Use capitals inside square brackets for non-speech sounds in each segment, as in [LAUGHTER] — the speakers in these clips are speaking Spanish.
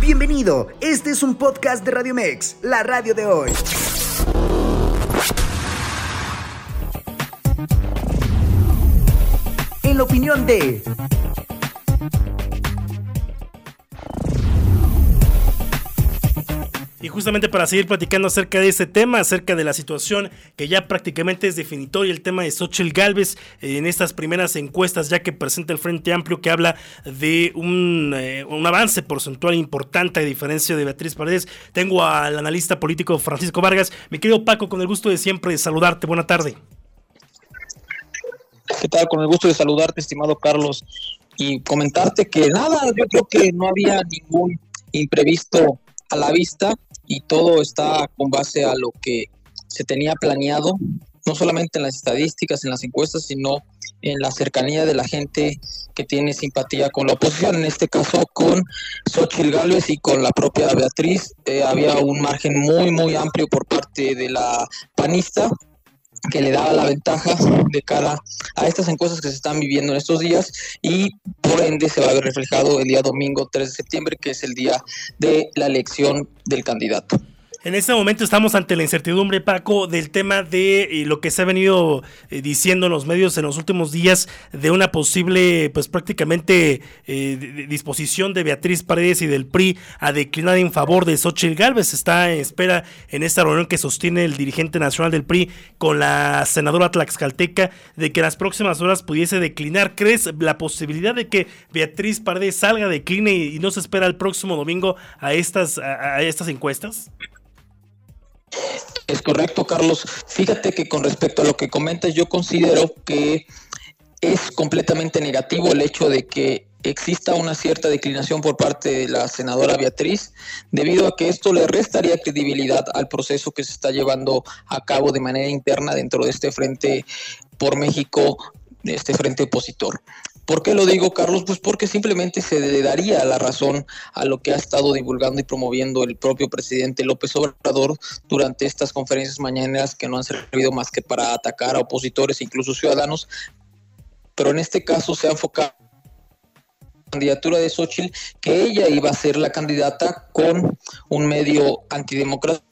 Bienvenido, este es un podcast de Radio Mex, la radio de hoy. En la opinión de... Y justamente para seguir platicando acerca de este tema, acerca de la situación que ya prácticamente es definitoria, el tema de Xochitl Galvez eh, en estas primeras encuestas, ya que presenta el Frente Amplio que habla de un, eh, un avance porcentual importante a diferencia de Beatriz Paredes. Tengo al analista político Francisco Vargas. Mi querido Paco, con el gusto de siempre saludarte. Buena tarde. ¿Qué tal? Con el gusto de saludarte, estimado Carlos, y comentarte que nada, yo creo que no había ningún imprevisto a la vista y todo está con base a lo que se tenía planeado, no solamente en las estadísticas, en las encuestas, sino en la cercanía de la gente que tiene simpatía con la oposición, en este caso con Xochitl Gálvez y con la propia Beatriz. Eh, había un margen muy, muy amplio por parte de la panista que le daba la ventaja de cara a estas encuestas que se están viviendo en estos días y por ende se va a ver reflejado el día domingo 3 de septiembre, que es el día de la elección del candidato. En este momento estamos ante la incertidumbre, Paco, del tema de eh, lo que se ha venido eh, diciendo en los medios en los últimos días de una posible, pues prácticamente eh, disposición de Beatriz Paredes y del PRI a declinar en favor de Xochitl Gálvez. Está en espera en esta reunión que sostiene el dirigente nacional del PRI con la senadora Tlaxcalteca de que las próximas horas pudiese declinar. ¿Crees la posibilidad de que Beatriz Paredes salga, decline y, no se espera el próximo domingo a estas, a estas encuestas? Es correcto, Carlos. Fíjate que con respecto a lo que comentas, yo considero que es completamente negativo el hecho de que exista una cierta declinación por parte de la senadora Beatriz, debido a que esto le restaría credibilidad al proceso que se está llevando a cabo de manera interna dentro de este frente por México, de este frente opositor. ¿Por qué lo digo, Carlos? Pues porque simplemente se le daría la razón a lo que ha estado divulgando y promoviendo el propio presidente López Obrador durante estas conferencias mañaneras que no han servido más que para atacar a opositores incluso ciudadanos. Pero en este caso se ha enfocado la candidatura de Xochitl, que ella iba a ser la candidata con un medio antidemocrático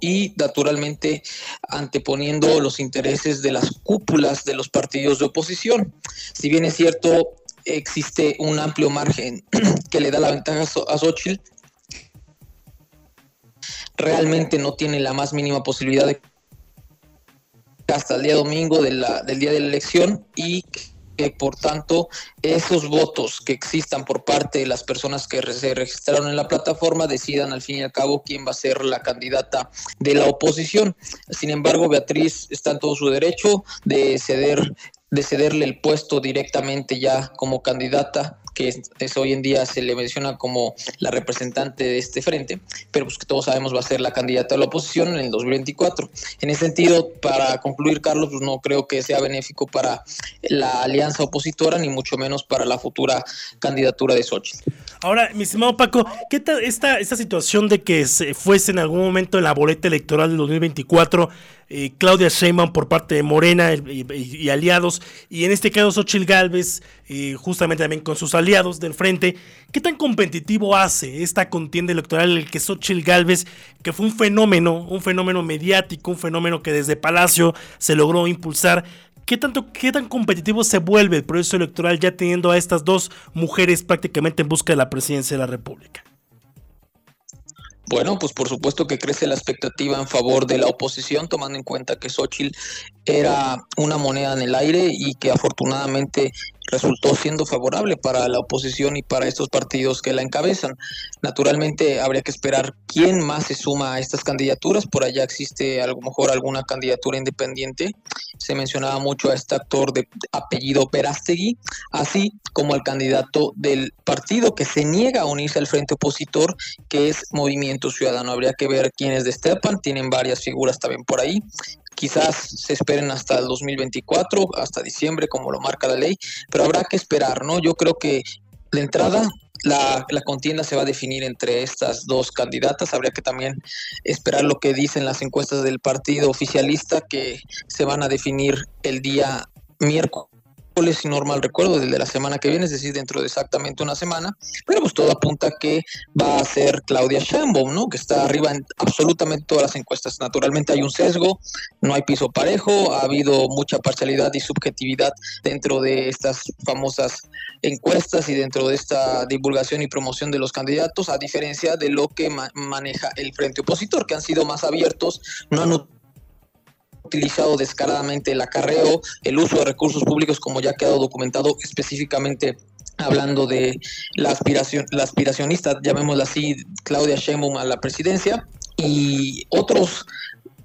y naturalmente anteponiendo los intereses de las cúpulas de los partidos de oposición. Si bien es cierto, existe un amplio margen [CLEARS THROAT] que le da la ventaja a Xochitl, realmente no tiene la más mínima posibilidad de hasta el día domingo del día de la elección y por tanto esos votos que existan por parte de las personas que se registraron en la plataforma decidan al fin y al cabo quién va a ser la candidata de la oposición. Sin embargo, Beatriz está en todo su derecho de ceder de cederle el puesto directamente ya como candidata que es, hoy en día se le menciona como la representante de este frente, pero pues que todos sabemos va a ser la candidata de la oposición en el 2024. En ese sentido, para concluir, Carlos, pues no creo que sea benéfico para la alianza opositora, ni mucho menos para la futura candidatura de Xochitl. Ahora, mi estimado Paco, ¿qué tal esta, esta situación de que se fuese en algún momento en la boleta electoral del 2024 eh, Claudia Sheinbaum por parte de Morena y, aliados, y en este caso Xochitl Galvez, eh, justamente también con sus aliados del frente, ¿qué tan competitivo hace esta contienda electoral el que Xochitl Galvez, que fue un fenómeno, un fenómeno mediático, un fenómeno que desde Palacio se logró impulsar, ¿Qué, tanto, ¿Qué tan competitivo se vuelve el proceso electoral ya teniendo a estas dos mujeres prácticamente en busca de la presidencia de la República? Bueno, pues por supuesto que crece la expectativa en favor de la oposición, tomando en cuenta que Xochitl era una moneda en el aire y que afortunadamente resultó siendo favorable para la oposición y para estos partidos que la encabezan. Naturalmente habría que esperar quién más se suma a estas candidaturas. Por allá existe a lo mejor alguna candidatura independiente. Se mencionaba mucho a este actor de apellido Perastegui, así como el candidato del partido que se niega a unirse al frente opositor, que es Movimiento Ciudadano. Habría que ver quiénes destapan. Tienen varias figuras también por ahí quizás se esperen hasta el 2024, hasta diciembre, como lo marca la ley, pero habrá que esperar, ¿no? Yo creo que de entrada la, la, contienda se va a definir entre estas dos candidatas. Habría que también esperar lo que dicen las encuestas del partido oficialista que se van a definir el día miércoles si no mal recuerdo, desde la semana que viene, es decir, dentro de exactamente una semana, pero pues todo apunta que va a ser Claudia Sheinbaum, ¿no? Que está arriba en absolutamente todas las encuestas. Naturalmente hay un sesgo, no hay piso parejo, ha habido mucha parcialidad y subjetividad dentro de estas famosas encuestas y dentro de esta divulgación y promoción de los candidatos, a diferencia de lo que maneja el frente opositor, que han sido más abiertos, no han utilizado descaradamente el acarreo, el uso de recursos públicos, como ya ha quedado documentado específicamente hablando de la aspiración, la aspiracionista, llamémosla así, Claudia Sheinbaum a la presidencia, y otros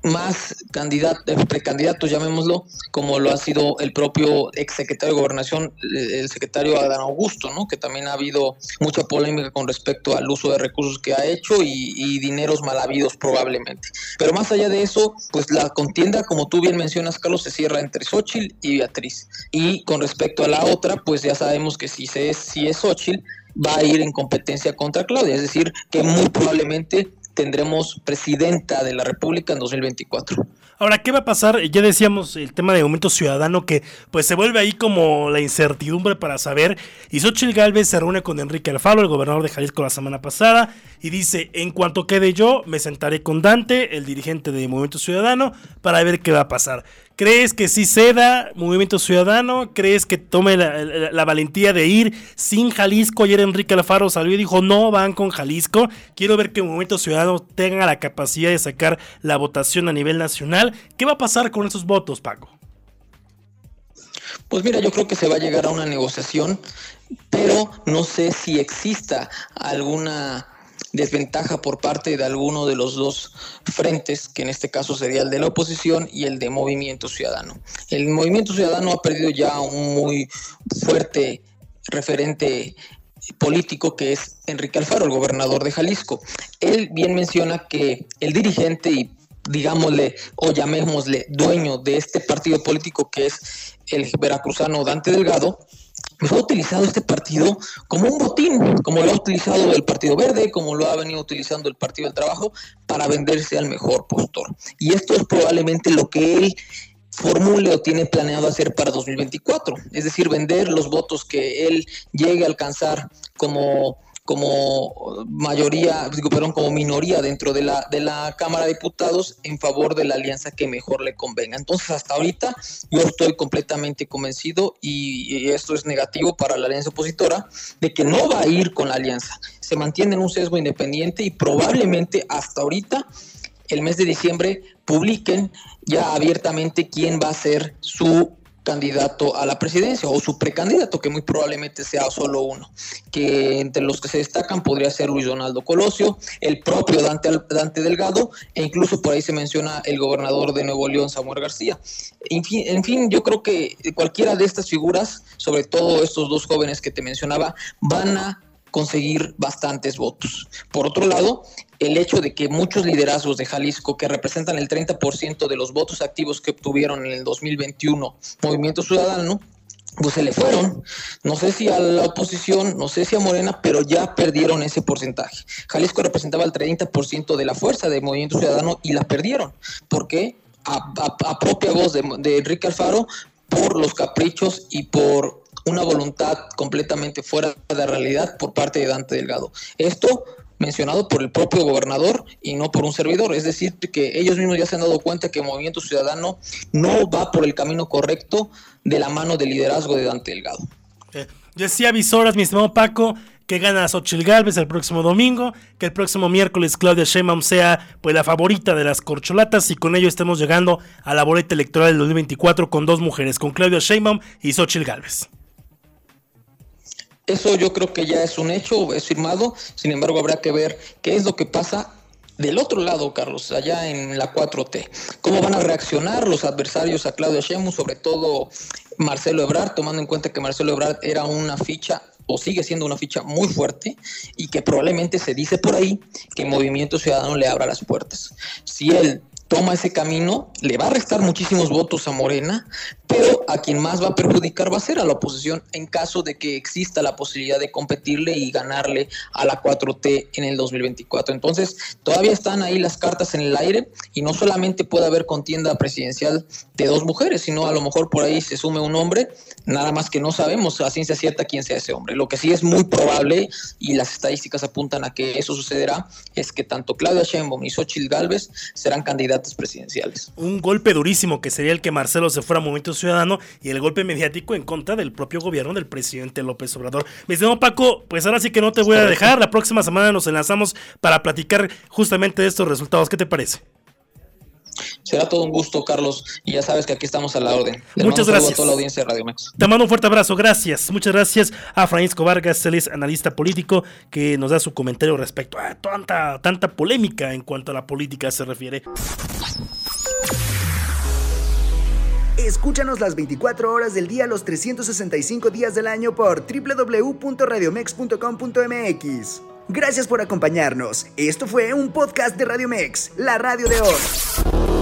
más candidatos, precandidatos, llamémoslo, como lo ha sido el propio exsecretario de Gobernación, el secretario Adán Augusto, ¿no? que también ha habido mucha polémica con respecto al uso de recursos que ha hecho y, y, dineros mal habidos probablemente. Pero más allá de eso, pues la contienda, como tú bien mencionas, Carlos, se cierra entre Xochitl y Beatriz. Y con respecto a la otra, pues ya sabemos que si, se es, si es Xochitl, va a ir en competencia contra Claudia, es decir, que muy probablemente tendremos presidenta de la República en 2024. Ahora, ¿qué va a pasar? Ya decíamos el tema de aumento ciudadano que pues se vuelve ahí como la incertidumbre para saber. Y Xochitl Galvez se reúne con Enrique Alfaro, el gobernador de Jalisco la semana pasada, y dice, en cuanto quede yo, me sentaré con Dante, el dirigente de Movimiento Ciudadano, para ver qué va a pasar. ¿Crees que sí ceda Movimiento Ciudadano? ¿Crees que tome la, valentía de ir sin Jalisco? Ayer Enrique Alfaro salió y dijo, no van con Jalisco. Quiero ver que Movimiento Ciudadano tenga la capacidad de sacar la votación a nivel nacional. ¿Qué va a pasar con esos votos, Paco? Pues mira, yo creo que se va a llegar a una negociación, pero no sé si exista alguna desventaja por parte de alguno de los dos frentes, que en este caso sería el de la oposición y el de Movimiento Ciudadano. El Movimiento Ciudadano ha perdido ya un muy fuerte referente político que es Enrique Alfaro, el gobernador de Jalisco. Él bien menciona que el dirigente y digámosle o llamémosle dueño de este partido político que es el veracruzano Dante Delgado, pues ha utilizado este partido como un botín, como lo ha utilizado el Partido Verde, como lo ha venido utilizando el Partido del Trabajo, para venderse al mejor postor. Y esto es probablemente lo que él formule o tiene planeado hacer para 2024, es decir, vender los votos que él llegue a alcanzar como como mayoría, perdón, como minoría dentro de la, de la Cámara de Diputados en favor de la alianza que mejor le convenga. Entonces, hasta ahorita yo estoy completamente convencido y, esto es negativo para la alianza opositora de que no va a ir con la alianza. Se mantiene en un sesgo independiente y probablemente hasta ahorita, el mes de diciembre, publiquen ya abiertamente quién va a ser su candidato a la presidencia o su precandidato, que muy probablemente sea solo uno, que entre los que se destacan podría ser Luis Donaldo Colosio, el propio Dante, Dante Delgado e incluso por ahí se menciona el gobernador de Nuevo León, Samuel García. En fin, en fin, yo creo que cualquiera de estas figuras, sobre todo estos dos jóvenes que te mencionaba, van a conseguir bastantes votos. Por otro lado, el hecho de que muchos liderazgos de Jalisco, que representan el 30% de los votos activos que obtuvieron en el 2021 Movimiento Ciudadano, pues se le fueron. No sé si a la oposición, no sé si a Morena, pero ya perdieron ese porcentaje. Jalisco representaba el 30% de la fuerza de Movimiento Ciudadano y la perdieron. ¿Por qué? A, propia voz de, de Enrique Alfaro, por los caprichos y por una voluntad completamente fuera de realidad por parte de Dante Delgado. Esto mencionado por el propio gobernador y no por un servidor. Es decir, que ellos mismos ya se han dado cuenta que el Movimiento Ciudadano no va por el camino correcto de la mano del liderazgo de Dante Delgado. Eh, decía Visoras, mi estimado Paco, que gana Xochitl Galvez el próximo domingo, que el próximo miércoles Claudia Sheinbaum sea pues la favorita de las corcholatas y con ello estemos llegando a la boleta electoral del 2024 con dos mujeres, con Claudia Sheinbaum y Xochitl Galvez. Eso yo creo que ya es un hecho, es firmado, sin embargo habrá que ver qué es lo que pasa del otro lado, Carlos, allá en la 4T. ¿Cómo van a reaccionar los adversarios a Claudia Sheinbaum, sobre todo Marcelo Ebrard, tomando en cuenta que Marcelo Ebrard era una ficha o sigue siendo una ficha muy fuerte y que probablemente se dice por ahí que Movimiento Ciudadano le abra las puertas. Si él toma ese camino, le va a restar muchísimos votos a Morena, pero a quien más va a perjudicar va a ser a la oposición en caso de que exista la posibilidad de competirle y ganarle a la 4T en el 2024. Entonces, todavía están ahí las cartas en el aire y no solamente puede haber contienda presidencial de dos mujeres, sino a lo mejor por ahí se sume un hombre, nada más que no sabemos a ciencia cierta quién sea ese hombre. Lo que sí es muy probable y las estadísticas apuntan a que eso sucederá es que tanto Claudia Sheinbaum y Xochitl Galvez serán candidatas presidenciales. Un golpe durísimo que sería el que Marcelo se fuera a Movimiento Ciudadano y el golpe mediático en contra del propio gobierno del presidente López Obrador. Me estimado Paco, pues ahora sí que no te voy a dejar. La próxima semana nos enlazamos para platicar justamente de estos resultados. ¿Qué te parece? Será todo un gusto, Carlos, y ya sabes que aquí estamos a la orden. Muchas gracias. A toda la audiencia de Radio Mex. Te mando un fuerte abrazo, gracias. Muchas gracias a Francisco Vargas, él es analista político, que nos da su comentario respecto a tanta, tanta polémica en cuanto a la política se refiere. Escúchanos las 24 horas del día, los 365 días del año por www.radiomex.com.mx. Gracias por acompañarnos. Esto fue un podcast de Radio Mex, la radio de hoy.